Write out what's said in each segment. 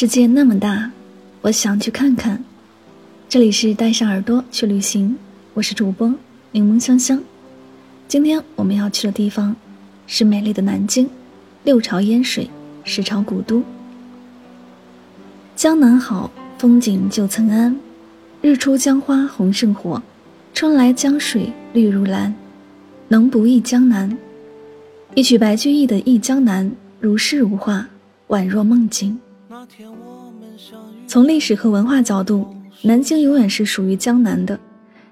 世界那么大，我想去看看。这里是带上耳朵去旅行，我是主播柠檬香香。今天我们要去的地方是美丽的南京，六朝烟水，十朝古都。江南好，风景旧曾谙。日出江花红胜火，春来江水绿如蓝。能不忆江南？一曲白居易的《忆江南》，如诗如画，宛若梦境。从历史和文化角度，南京永远是属于江南的，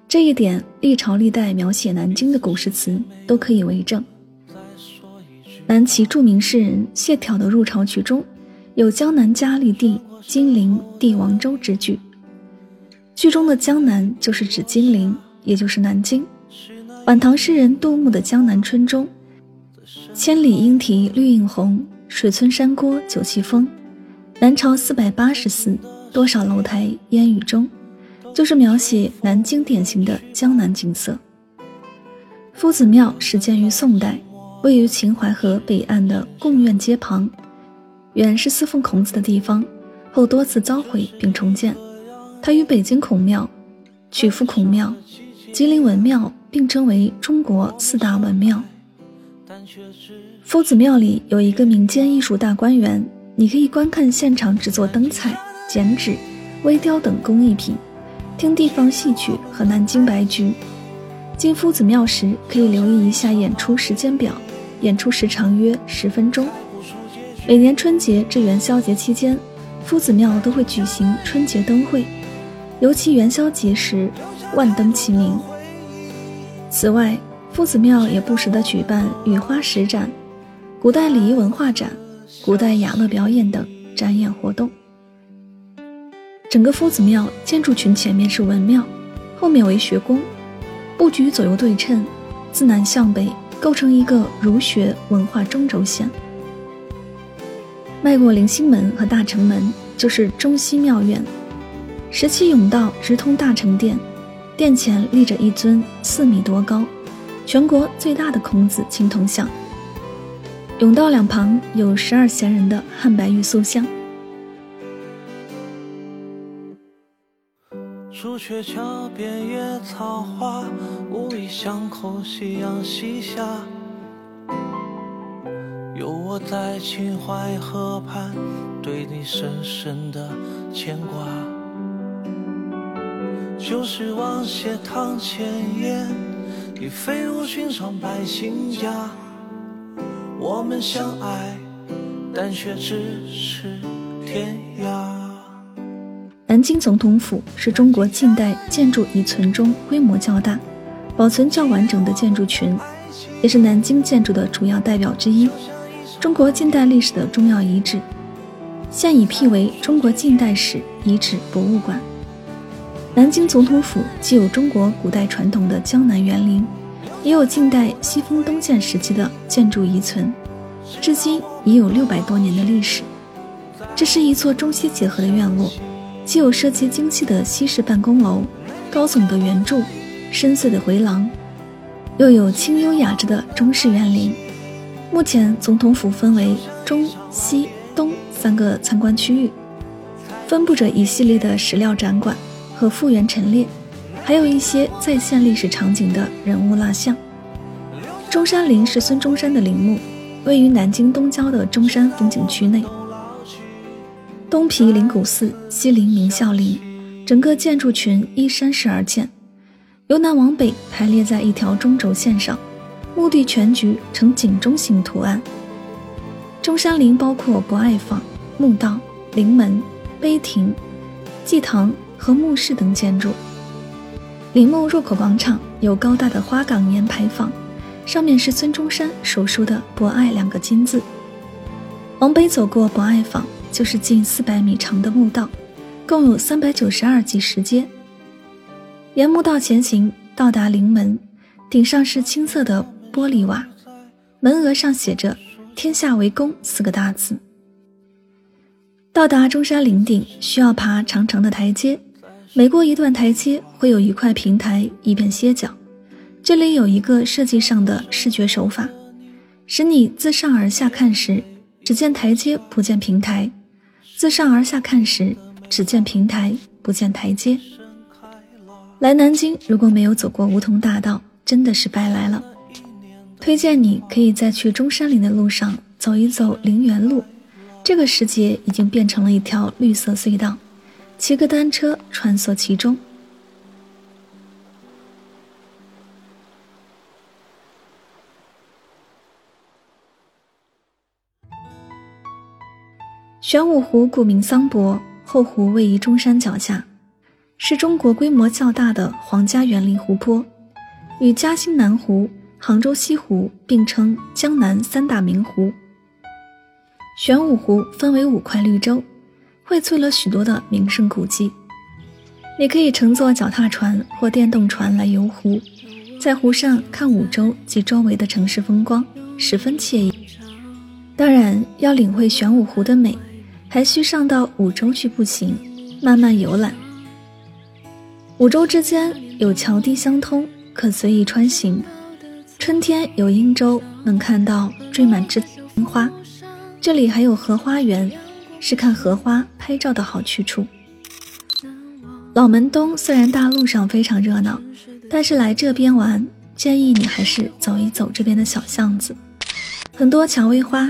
这一点历朝历代描写南京的古诗词都可以为证。南齐著名诗人谢朓的入朝曲中有“江南佳丽地，金陵帝王州”之句，句中的江南就是指金陵，也就是南京。晚唐诗人杜牧的《江南春》中，“千里莺啼绿映红，水村山郭酒旗风。”南朝四百八十寺，多少楼台烟雨中，就是描写南京典型的江南景色。夫子庙始建于宋代，位于秦淮河北岸的贡院街旁，原是侍奉孔子的地方，后多次遭毁并重建。它与北京孔庙、曲阜孔庙、吉林文庙并称为中国四大文庙。夫子庙里有一个民间艺术大观园。你可以观看现场制作灯彩、剪纸、微雕等工艺品，听地方戏曲和南京白菊。进夫子庙时可以留意一下演出时间表，演出时长约十分钟。每年春节至元宵节期间，夫子庙都会举行春节灯会，尤其元宵节时万灯齐鸣。此外，夫子庙也不时地举办雨花石展、古代礼仪文化展。古代雅乐表演等展演活动。整个夫子庙建筑群前面是文庙，后面为学宫，布局左右对称，自南向北构成一个儒学文化中轴线。迈过灵星门和大成门，就是中西庙院。十七甬道直通大成殿，殿前立着一尊四米多高、全国最大的孔子青铜像。甬道两旁有十二闲人的汉白玉塑像。朱雀桥边野草花，乌衣巷口夕阳西下。有我在秦淮河畔，对你深深的牵挂。旧时王谢堂前燕，已飞入寻常百姓家。我们相爱，但却只是天涯。南京总统府是中国近代建筑遗存中规模较大、保存较完整的建筑群，也是南京建筑的主要代表之一，中国近代历史的重要遗址，现已辟为中国近代史遗址博物馆。南京总统府既有中国古代传统的江南园林，也有近代西风东渐时期的建筑遗存，至今已有六百多年的历史。这是一座中西结合的院落，既有设计精细的西式办公楼、高耸的圆柱、深邃的回廊，又有清幽雅致的中式园林。目前，总统府分为中西东三个参观区域，分布着一系列的史料展馆。和复原陈列，还有一些再现历史场景的人物蜡像。中山陵是孙中山的陵墓，位于南京东郊的中山风景区内。东毗灵谷寺，西临明孝陵，整个建筑群依山势而建，由南往北排列在一条中轴线上，墓地全局呈井中形图案。中山陵包括博爱坊、墓道、陵门、碑亭、祭堂。和墓室等建筑。陵墓入口广场有高大的花岗岩牌坊，上面是孙中山手书的“博爱”两个金字。往北走过博爱坊，就是近四百米长的墓道，共有三百九十二级石阶。沿墓道前行，到达陵门，顶上是青色的玻璃瓦，门额上写着“天下为公”四个大字。到达中山陵顶，需要爬长长的台阶。每过一段台阶，会有一块平台，以便歇脚。这里有一个设计上的视觉手法，使你自上而下看时，只见台阶不见平台；自上而下看时，只见平台不见台阶。来南京如果没有走过梧桐大道，真的是白来了。推荐你可以在去中山陵的路上走一走陵园路，这个时节已经变成了一条绿色隧道。骑个单车穿梭其中。玄武湖古名桑博，后湖位于中山脚下，是中国规模较大的皇家园林湖泊，与嘉兴南湖、杭州西湖并称江南三大名湖。玄武湖分为五块绿洲。荟萃了许多的名胜古迹，你可以乘坐脚踏船或电动船来游湖，在湖上看五洲及周围的城市风光，十分惬意。当然，要领会玄武湖的美，还需上到五洲去步行，慢慢游览。五洲之间有桥堤相通，可随意穿行。春天有英洲，能看到缀满枝樱花。这里还有荷花园。是看荷花拍照的好去处。老门东虽然大路上非常热闹，但是来这边玩，建议你还是走一走这边的小巷子。很多蔷薇花、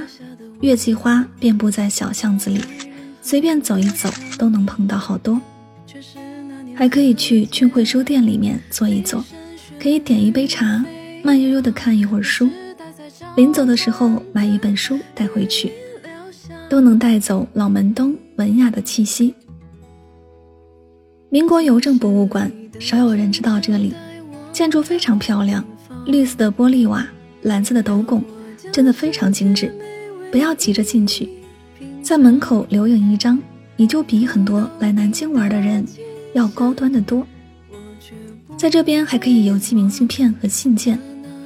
月季花遍布在小巷子里，随便走一走都能碰到好多。还可以去俊汇书店里面坐一坐，可以点一杯茶，慢悠悠的看一会儿书。临走的时候买一本书带回去。都能带走老门东文雅的气息。民国邮政博物馆少有人知道这里，建筑非常漂亮，绿色的玻璃瓦，蓝色的斗拱，真的非常精致。不要急着进去，在门口留影一张，你就比很多来南京玩的人要高端的多。在这边还可以邮寄明信片和信件，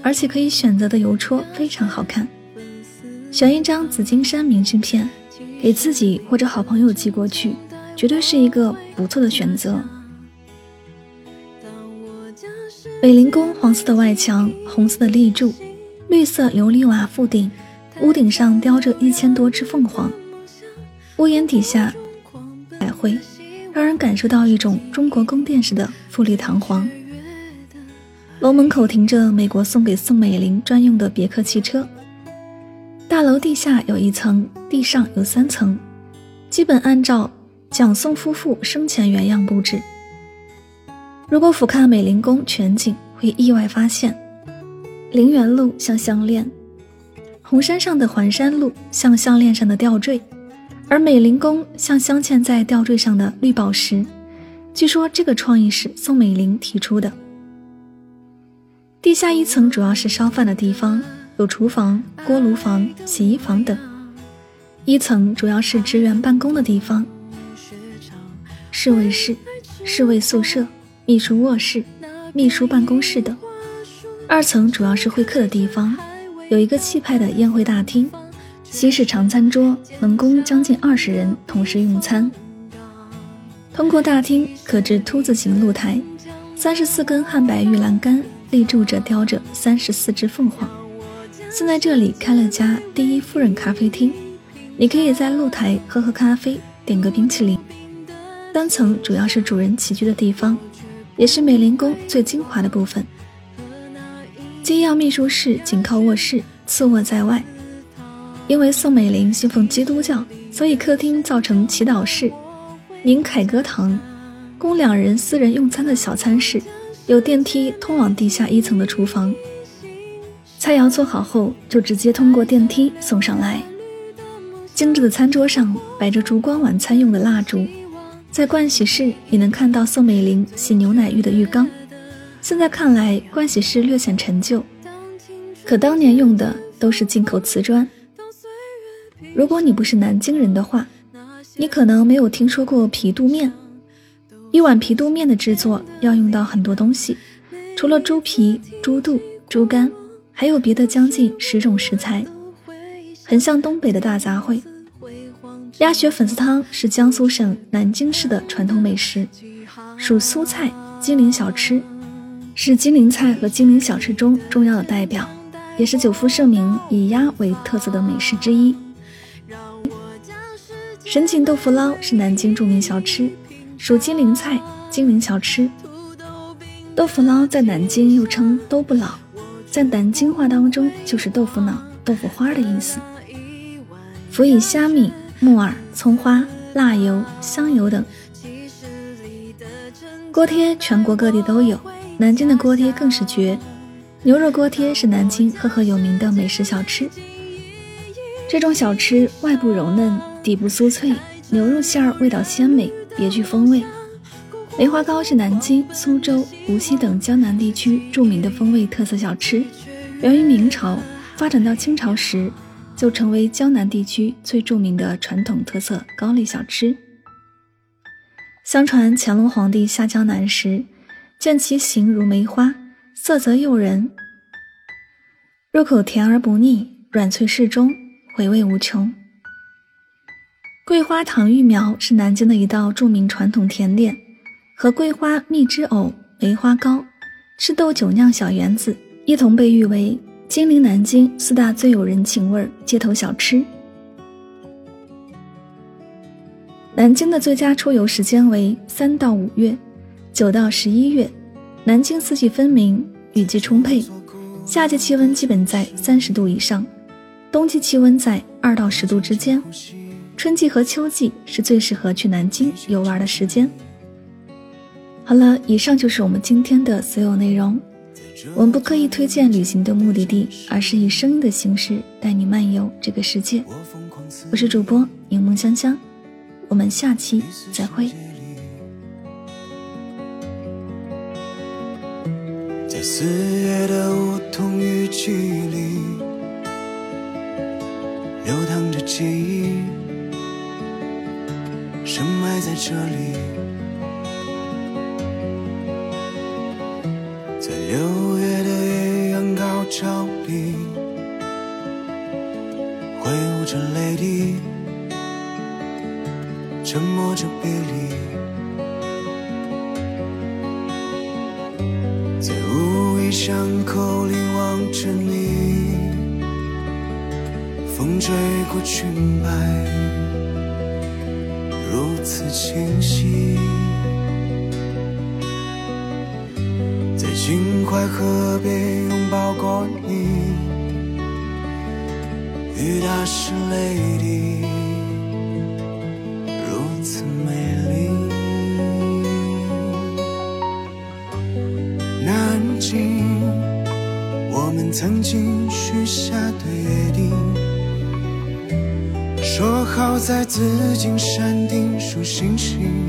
而且可以选择的邮戳非常好看。选一张紫金山明信片，给自己或者好朋友寄过去，绝对是一个不错的选择。北陵宫黄色的外墙，红色的立柱，绿色琉璃瓦覆顶，屋顶上雕着一千多只凤凰，屋檐底下彩绘，让人感受到一种中国宫殿式的富丽堂皇。楼门口停着美国送给宋美龄专用的别克汽车。大楼地下有一层，地上有三层，基本按照蒋宋夫妇生前原样布置。如果俯瞰美龄宫全景，会意外发现，陵园路像项链，红山上的环山路像项链上的吊坠，而美龄宫像镶嵌在吊坠上的绿宝石。据说这个创意是宋美龄提出的。地下一层主要是烧饭的地方，有厨房、锅炉房、洗衣房等；一层主要是职员办公的地方，侍卫室、侍卫宿舍、秘书卧室、秘书办公室等；二层主要是会客的地方，有一个气派的宴会大厅，西式长餐桌，能供将近二十人同时用餐。通过大厅可至凸字形露台，三十四根汉白玉栏杆。立柱着雕着三十四只凤凰，现在这里开了家第一夫人咖啡厅，你可以在露台喝喝咖啡，点个冰淇淋。三层主要是主人起居的地方，也是美龄宫最精华的部分。机要秘书室紧靠卧室，次卧在外。因为宋美龄信奉基督教，所以客厅造成祈祷室、宁凯歌堂，供两人私人用餐的小餐室。有电梯通往地下一层的厨房，菜肴做好后就直接通过电梯送上来。精致的餐桌上摆着烛光晚餐用的蜡烛，在盥洗室也能看到宋美龄洗牛奶浴的浴缸。现在看来，盥洗室略显陈旧，可当年用的都是进口瓷砖。如果你不是南京人的话，你可能没有听说过皮肚面。一碗皮肚面的制作要用到很多东西，除了猪皮、猪肚、猪肝，还有别的将近十种食材，很像东北的大杂烩。鸭血粉丝汤是江苏省南京市的传统美食，属苏菜金陵小吃，是金陵菜和金陵小吃中重要的代表，也是久负盛名以鸭为特色的美食之一。神锦豆腐捞是南京著名小吃。属金陵菜、金陵小吃。豆腐捞在南京又称“都不老”，在南京话当中就是豆腐脑、豆腐花的意思。辅以虾米、木耳、葱花、辣油、香油等。锅贴全国各地都有，南京的锅贴更是绝。牛肉锅贴是南京赫赫有名的美食小吃。这种小吃外部柔嫩，底部酥脆，牛肉馅儿味道鲜美。别具风味。梅花糕是南京、苏州、无锡等江南地区著名的风味特色小吃，源于明朝，发展到清朝时，就成为江南地区最著名的传统特色糕类小吃。相传乾隆皇帝下江南时，见其形如梅花，色泽诱人，入口甜而不腻，软脆适中，回味无穷。桂花糖芋苗是南京的一道著名传统甜点，和桂花蜜汁藕、梅花糕、赤豆酒酿小圆子一同被誉为金陵南京四大最有人情味街头小吃。南京的最佳出游时间为三到五月，九到十一月。南京四季分明，雨季充沛，夏季气温基本在三十度以上，冬季气温在二到十度之间。春季和秋季是最适合去南京游玩的时间。好了，以上就是我们今天的所有内容。我们不刻意推荐旅行的目的地，而是以声音的形式带你漫游这个世界。我是主播柠檬香香，我们下期再会。在四月的梧桐雨季里，流淌着记忆。深埋在这里，照里，挥舞着泪滴，沉默着别离，在无意巷口里望着你，风吹过裙摆。如此清晰，秦淮河边拥抱过你，雨打湿泪滴，如此美丽。南京，我们曾经许下的约定。说好在紫金山顶数星星，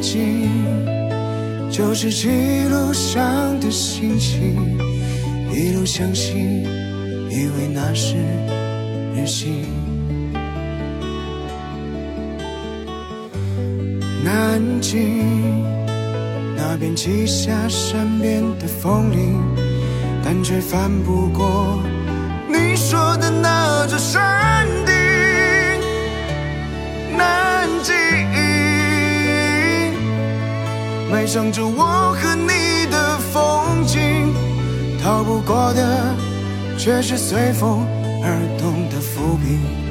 南京，就是记录上的心情，一路相信，以为那是日行。南京那边积下山边的风铃，但却翻不过你说的那座山顶。想着我和你的风景，逃不过的却是随风而动的浮萍。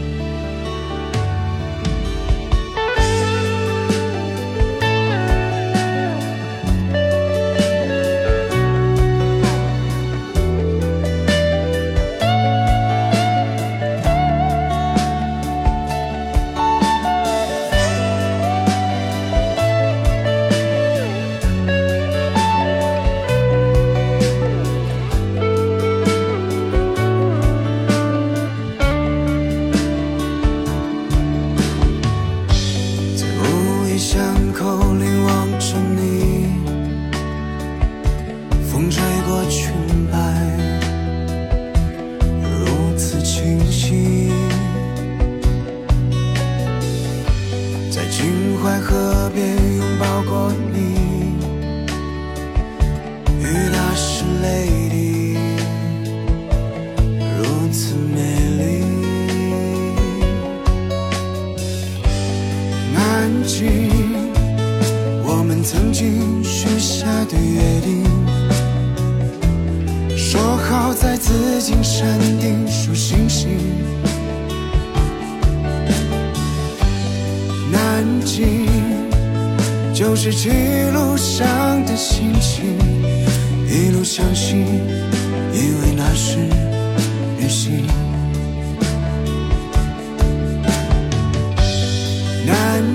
我们曾经许下的约定，说好在紫金山顶数星星。南京就是记录上的心情，一路相信，因为那是旅行。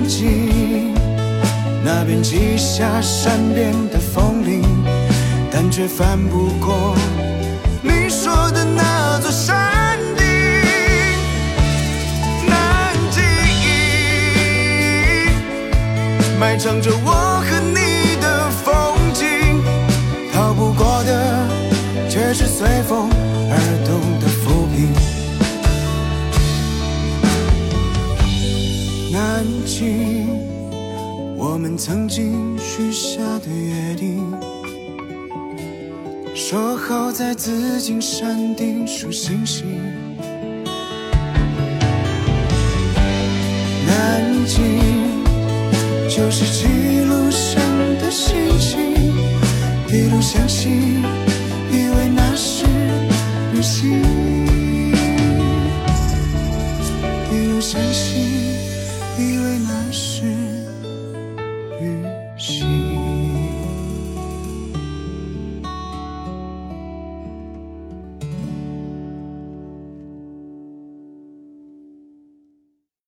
南京那边积下山边的风铃，但却翻不过你说的那座山顶。南京埋藏着我和你的风景，逃不过的却是随风曾经许下的约定，说好在紫金山顶数星星。南京，就是记录上的心情，一路相信，以为那是旅行，一路相信。